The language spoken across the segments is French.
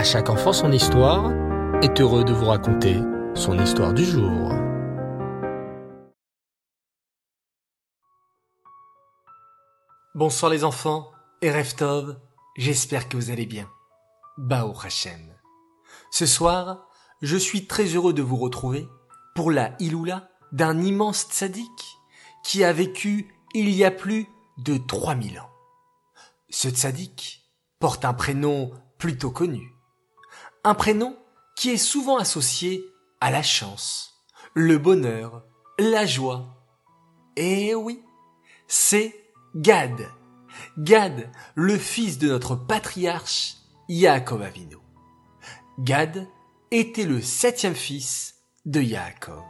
À chaque enfant son histoire est heureux de vous raconter son histoire du jour. Bonsoir les enfants et Reftov, j'espère que vous allez bien. Bao Hashem. Ce soir, je suis très heureux de vous retrouver pour la Iloula d'un immense tzaddik qui a vécu il y a plus de 3000 ans. Ce tzaddik porte un prénom plutôt connu. Un prénom qui est souvent associé à la chance, le bonheur, la joie. Et oui, c'est Gad. Gad, le fils de notre patriarche Yaakov Avinu. Gad était le septième fils de Yaakov.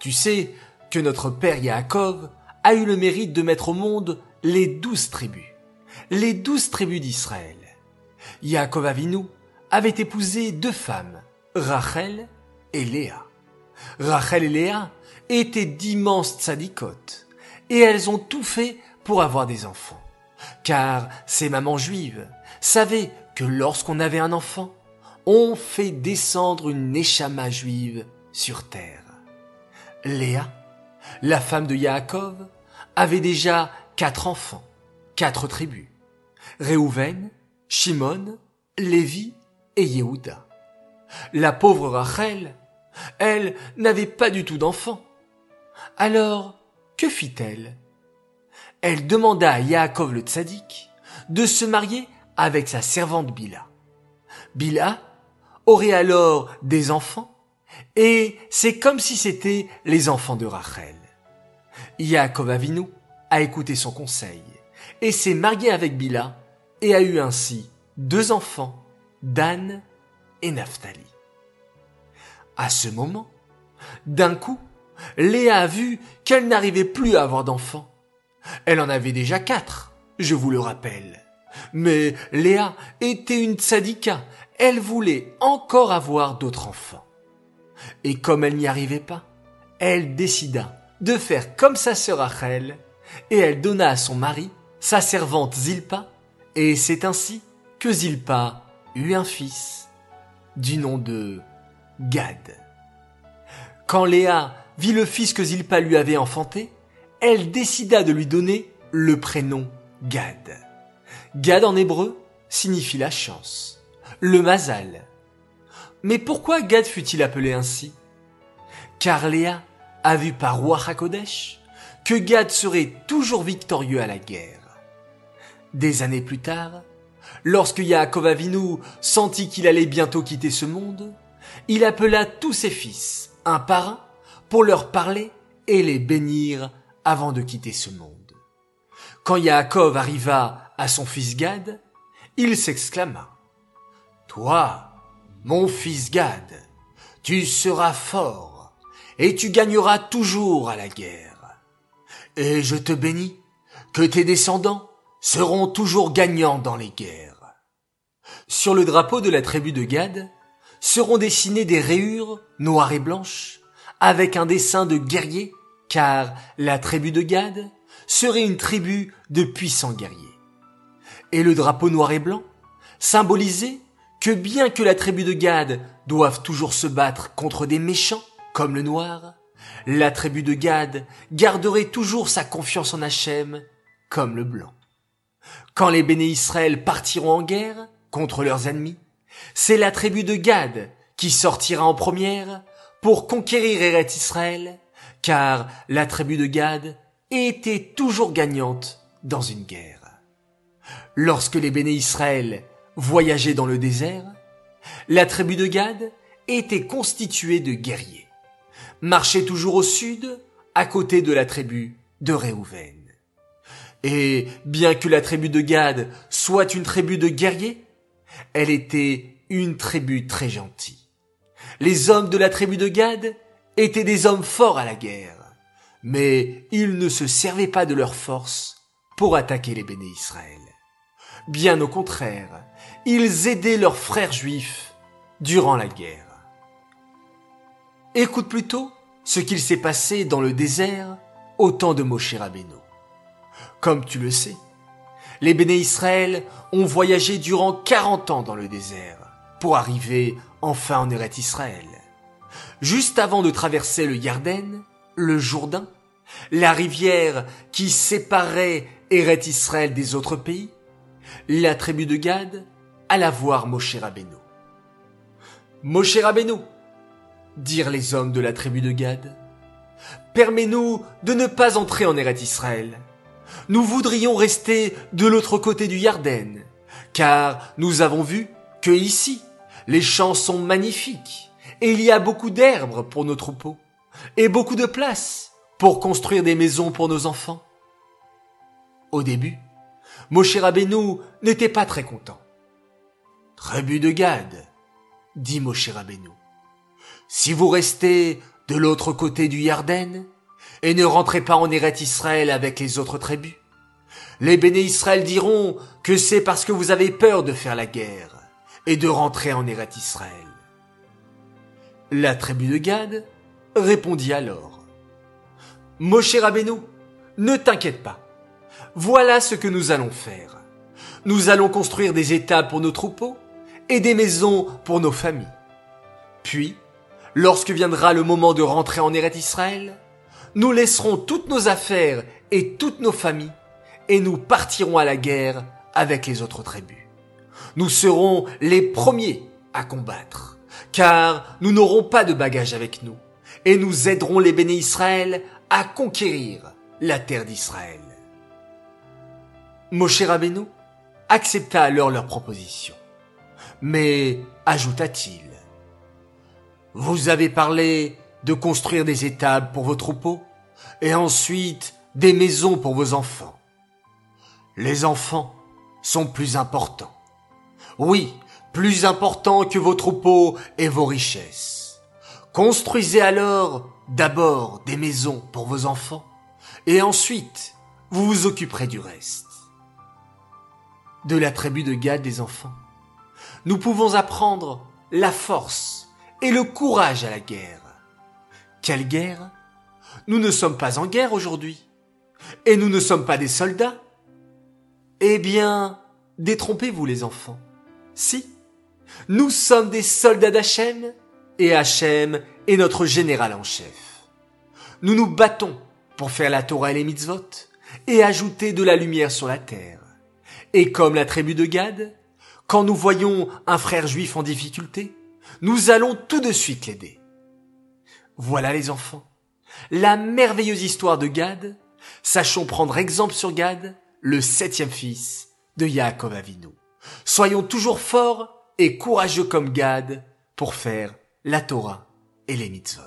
Tu sais que notre père Yaakov a eu le mérite de mettre au monde les douze tribus, les douze tribus d'Israël. Yaakov Avinu avait épousé deux femmes, Rachel et Léa. Rachel et Léa étaient d'immenses tzadikotes, et elles ont tout fait pour avoir des enfants. Car ces mamans juives savaient que lorsqu'on avait un enfant, on fait descendre une échama juive sur terre. Léa, la femme de Yaakov, avait déjà quatre enfants, quatre tribus. Réhouven, Shimon, Lévi et Yehuda. La pauvre Rachel, elle n'avait pas du tout d'enfants. Alors, que fit-elle? Elle demanda à Yaakov le tzaddik de se marier avec sa servante Bila. Bila aurait alors des enfants et c'est comme si c'était les enfants de Rachel. Yaakov Avinu a écouté son conseil et s'est marié avec Bila et a eu ainsi deux enfants, Dan et Naphtali. À ce moment, d'un coup, Léa a vu qu'elle n'arrivait plus à avoir d'enfants. Elle en avait déjà quatre, je vous le rappelle. Mais Léa était une tzadika, elle voulait encore avoir d'autres enfants. Et comme elle n'y arrivait pas, elle décida de faire comme sa sœur Rachel, et elle donna à son mari sa servante Zilpa, et c'est ainsi que Zilpa un fils du nom de Gad. Quand Léa vit le fils que Zilpa lui avait enfanté, elle décida de lui donner le prénom Gad. Gad en hébreu signifie la chance, le mazal. Mais pourquoi Gad fut-il appelé ainsi? Car Léa a vu par Roi que Gad serait toujours victorieux à la guerre. Des années plus tard, lorsque Yaakov Avinu sentit qu'il allait bientôt quitter ce monde, il appela tous ses fils, un par un, pour leur parler et les bénir avant de quitter ce monde. Quand Yaakov arriva à son fils Gad, il s'exclama. Toi, mon fils Gad, tu seras fort et tu gagneras toujours à la guerre. Et je te bénis que tes descendants seront toujours gagnants dans les guerres. Sur le drapeau de la tribu de Gad seront dessinées des rayures noires et blanches avec un dessin de guerrier car la tribu de Gad serait une tribu de puissants guerriers. Et le drapeau noir et blanc symbolisait que bien que la tribu de Gad doive toujours se battre contre des méchants comme le noir, la tribu de Gad garderait toujours sa confiance en Hachem comme le blanc. Quand les béné Israël partiront en guerre contre leurs ennemis, c'est la tribu de Gad qui sortira en première pour conquérir Eret Israël, car la tribu de Gad était toujours gagnante dans une guerre. Lorsque les béné Israël voyageaient dans le désert, la tribu de Gad était constituée de guerriers, marchait toujours au sud, à côté de la tribu de Réhouven. Et bien que la tribu de Gad soit une tribu de guerriers, elle était une tribu très gentille. Les hommes de la tribu de Gad étaient des hommes forts à la guerre, mais ils ne se servaient pas de leur force pour attaquer les béné Israël. Bien au contraire, ils aidaient leurs frères juifs durant la guerre. Écoute plutôt ce qu'il s'est passé dans le désert au temps de Moshe Rabbeinu. Comme tu le sais, les béné Israël ont voyagé durant 40 ans dans le désert pour arriver enfin en Eret Israël. Juste avant de traverser le Yarden, le Jourdain, la rivière qui séparait Eret Israël des autres pays, la tribu de Gad alla voir Moshe Rabbeinu. Moshe Rabbeinu, dirent les hommes de la tribu de Gad, permets-nous de ne pas entrer en Eret Israël. Nous voudrions rester de l'autre côté du Yarden, car nous avons vu que ici, les champs sont magnifiques, et il y a beaucoup d'herbes pour nos troupeaux, et beaucoup de place pour construire des maisons pour nos enfants. Au début, Moshe Rabbeinu n'était pas très content. Tribu de Gad, dit Moshe Rabbeinu, si vous restez de l'autre côté du Yarden et ne rentrez pas en Eret Israël avec les autres tribus, les béné Israël diront que c'est parce que vous avez peur de faire la guerre et de rentrer en Eret Israël. La tribu de Gad répondit alors, Moshe Rabbeinu, ne t'inquiète pas. Voilà ce que nous allons faire. Nous allons construire des étables pour nos troupeaux et des maisons pour nos familles. Puis, lorsque viendra le moment de rentrer en Eret Israël, nous laisserons toutes nos affaires et toutes nos familles et nous partirons à la guerre avec les autres tribus. Nous serons les premiers à combattre, car nous n'aurons pas de bagages avec nous, et nous aiderons les béné Israël à conquérir la terre d'Israël. Moshe Rabbeinu accepta alors leur proposition. Mais, ajouta-t-il, vous avez parlé de construire des étables pour vos troupeaux et ensuite des maisons pour vos enfants. Les enfants sont plus importants. Oui, plus importants que vos troupeaux et vos richesses. Construisez alors d'abord des maisons pour vos enfants et ensuite vous vous occuperez du reste. De la tribu de Gad des enfants, nous pouvons apprendre la force et le courage à la guerre. Quelle guerre? Nous ne sommes pas en guerre aujourd'hui. Et nous ne sommes pas des soldats. Eh bien, détrompez-vous les enfants. Si, nous sommes des soldats d'Hachem, et Hachem est notre général en chef. Nous nous battons pour faire la Torah et les mitzvot, et ajouter de la lumière sur la terre. Et comme la tribu de Gad, quand nous voyons un frère juif en difficulté, nous allons tout de suite l'aider. Voilà les enfants. La merveilleuse histoire de Gad. Sachons prendre exemple sur Gad, le septième fils de Yaakov Avinu. Soyons toujours forts et courageux comme Gad pour faire la Torah et les mitzvot.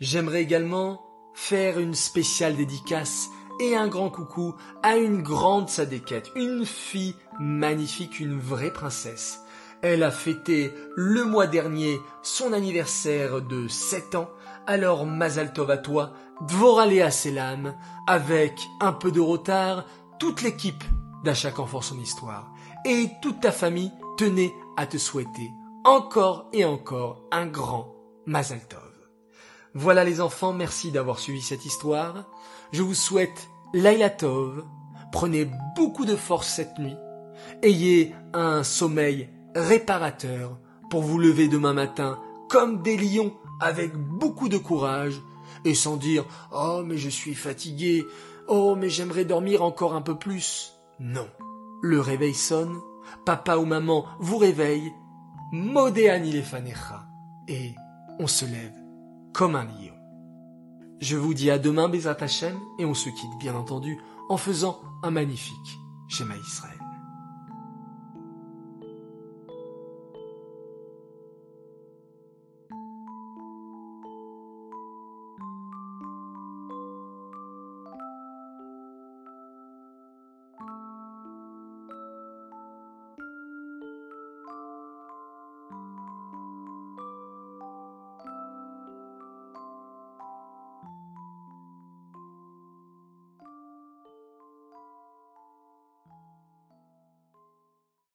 J'aimerais également faire une spéciale dédicace et un grand coucou à une grande sadéquette, une fille magnifique, une vraie princesse. Elle a fêté le mois dernier son anniversaire de 7 ans, alors Mazal Tov à toi, Dvoralea Selam, avec un peu de retard, toute l'équipe d'À chaque enfant son histoire, et toute ta famille tenait à te souhaiter encore et encore un grand Mazal Tov. Voilà les enfants, merci d'avoir suivi cette histoire. Je vous souhaite Laila Tov. Prenez beaucoup de force cette nuit. Ayez un sommeil réparateur pour vous lever demain matin comme des lions avec beaucoup de courage et sans dire Oh mais je suis fatigué, oh mais j'aimerais dormir encore un peu plus. Non. Le réveil sonne, papa ou maman vous réveille, Modéani les et on se lève comme un lion. Je vous dis à demain, Bézat Hachem, et on se quitte bien entendu en faisant un magnifique schéma Israël.